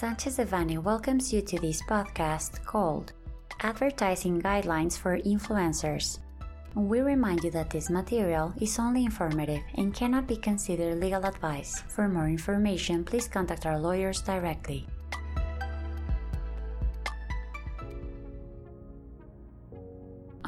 Sanchez Devanny welcomes you to this podcast called Advertising Guidelines for Influencers. We remind you that this material is only informative and cannot be considered legal advice. For more information, please contact our lawyers directly.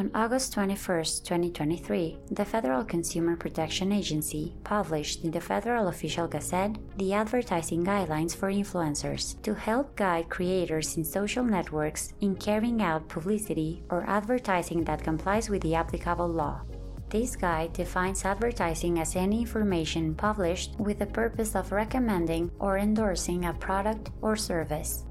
On August 21, 2023, the Federal Consumer Protection Agency published in the Federal Official Gazette the advertising guidelines for influencers to help guide creators in social networks in carrying out publicity or advertising that complies with the applicable law. This guide defines advertising as any information published with the purpose of recommending or endorsing a product or service.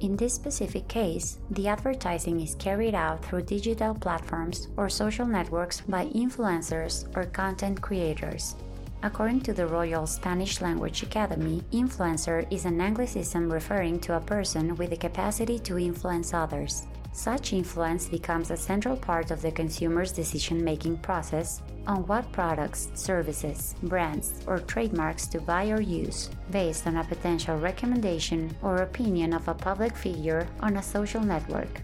In this specific case, the advertising is carried out through digital platforms or social networks by influencers or content creators. According to the Royal Spanish Language Academy, influencer is an Anglicism referring to a person with the capacity to influence others. Such influence becomes a central part of the consumer's decision making process on what products, services, brands, or trademarks to buy or use, based on a potential recommendation or opinion of a public figure on a social network.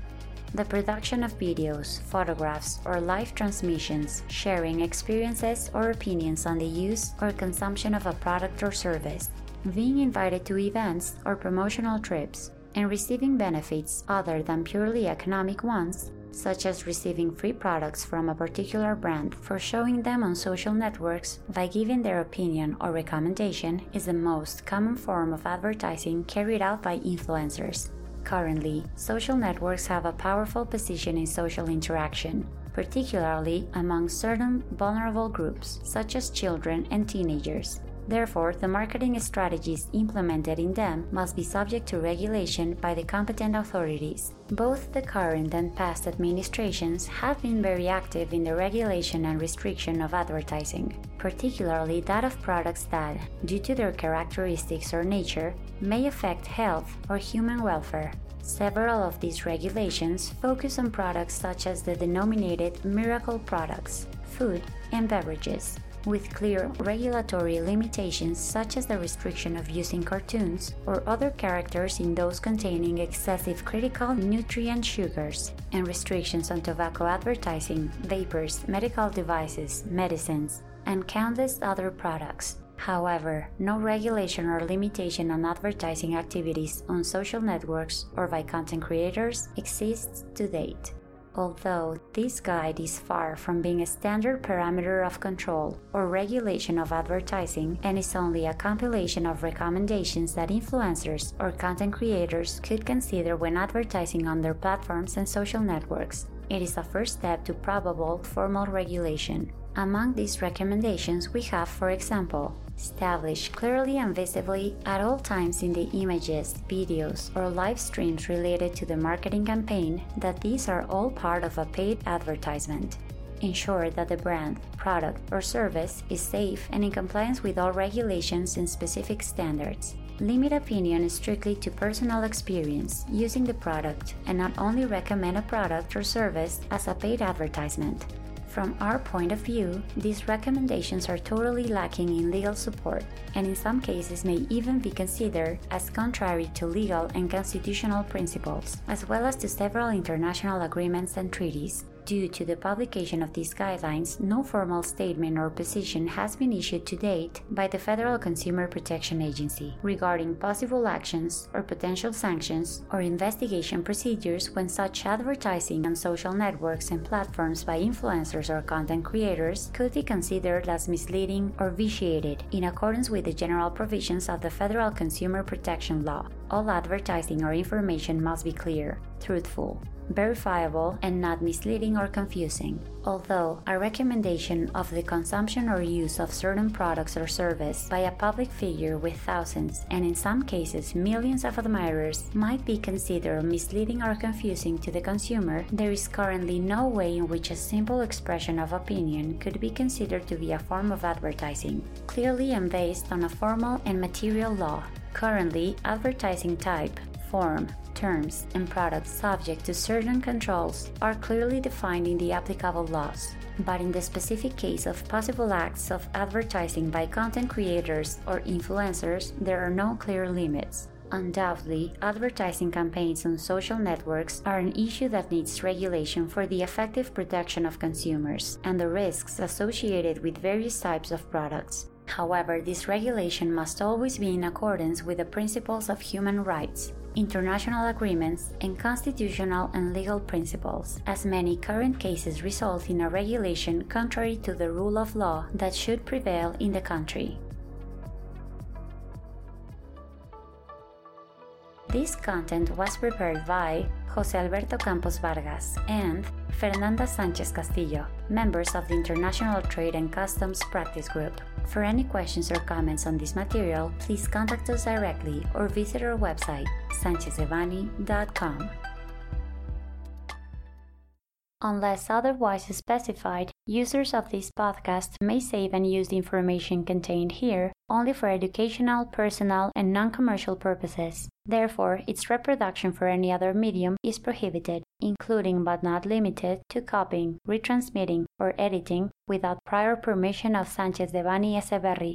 The production of videos, photographs, or live transmissions sharing experiences or opinions on the use or consumption of a product or service, being invited to events or promotional trips, and receiving benefits other than purely economic ones, such as receiving free products from a particular brand for showing them on social networks by giving their opinion or recommendation, is the most common form of advertising carried out by influencers. Currently, social networks have a powerful position in social interaction, particularly among certain vulnerable groups, such as children and teenagers. Therefore, the marketing strategies implemented in them must be subject to regulation by the competent authorities. Both the current and past administrations have been very active in the regulation and restriction of advertising, particularly that of products that, due to their characteristics or nature, may affect health or human welfare. Several of these regulations focus on products such as the denominated miracle products, food, and beverages, with clear regulatory limitations such as the restriction of using cartoons or other characters in those containing excessive critical nutrient sugars, and restrictions on tobacco advertising, vapors, medical devices, medicines, and countless other products. However, no regulation or limitation on advertising activities on social networks or by content creators exists to date. Although this guide is far from being a standard parameter of control or regulation of advertising and is only a compilation of recommendations that influencers or content creators could consider when advertising on their platforms and social networks, it is a first step to probable formal regulation. Among these recommendations, we have, for example, establish clearly and visibly at all times in the images, videos, or live streams related to the marketing campaign that these are all part of a paid advertisement. Ensure that the brand, product, or service is safe and in compliance with all regulations and specific standards. Limit opinion strictly to personal experience using the product and not only recommend a product or service as a paid advertisement. From our point of view, these recommendations are totally lacking in legal support and in some cases may even be considered as contrary to legal and constitutional principles, as well as to several international agreements and treaties. Due to the publication of these guidelines, no formal statement or position has been issued to date by the Federal Consumer Protection Agency regarding possible actions or potential sanctions or investigation procedures when such advertising on social networks and platforms by influencers or content creators could be considered as misleading or vitiated in accordance with the general provisions of the Federal Consumer Protection Law. All advertising or information must be clear, truthful, verifiable, and not misleading or confusing. Although a recommendation of the consumption or use of certain products or service by a public figure with thousands and in some cases millions of admirers might be considered misleading or confusing to the consumer, there is currently no way in which a simple expression of opinion could be considered to be a form of advertising, clearly and based on a formal and material law. Currently, advertising type, form, terms, and products subject to certain controls are clearly defined in the applicable laws. But in the specific case of possible acts of advertising by content creators or influencers, there are no clear limits. Undoubtedly, advertising campaigns on social networks are an issue that needs regulation for the effective protection of consumers and the risks associated with various types of products. However, this regulation must always be in accordance with the principles of human rights, international agreements, and constitutional and legal principles, as many current cases result in a regulation contrary to the rule of law that should prevail in the country. This content was prepared by Jose Alberto Campos Vargas and Fernanda Sanchez Castillo, members of the International Trade and Customs Practice Group. For any questions or comments on this material, please contact us directly or visit our website, sanchezdevanny.com. Unless otherwise specified, users of this podcast may save and use the information contained here only for educational, personal, and non commercial purposes. Therefore, its reproduction for any other medium is prohibited, including but not limited to copying, retransmitting, or editing without prior permission of Sanchez de Devanny Echeverry,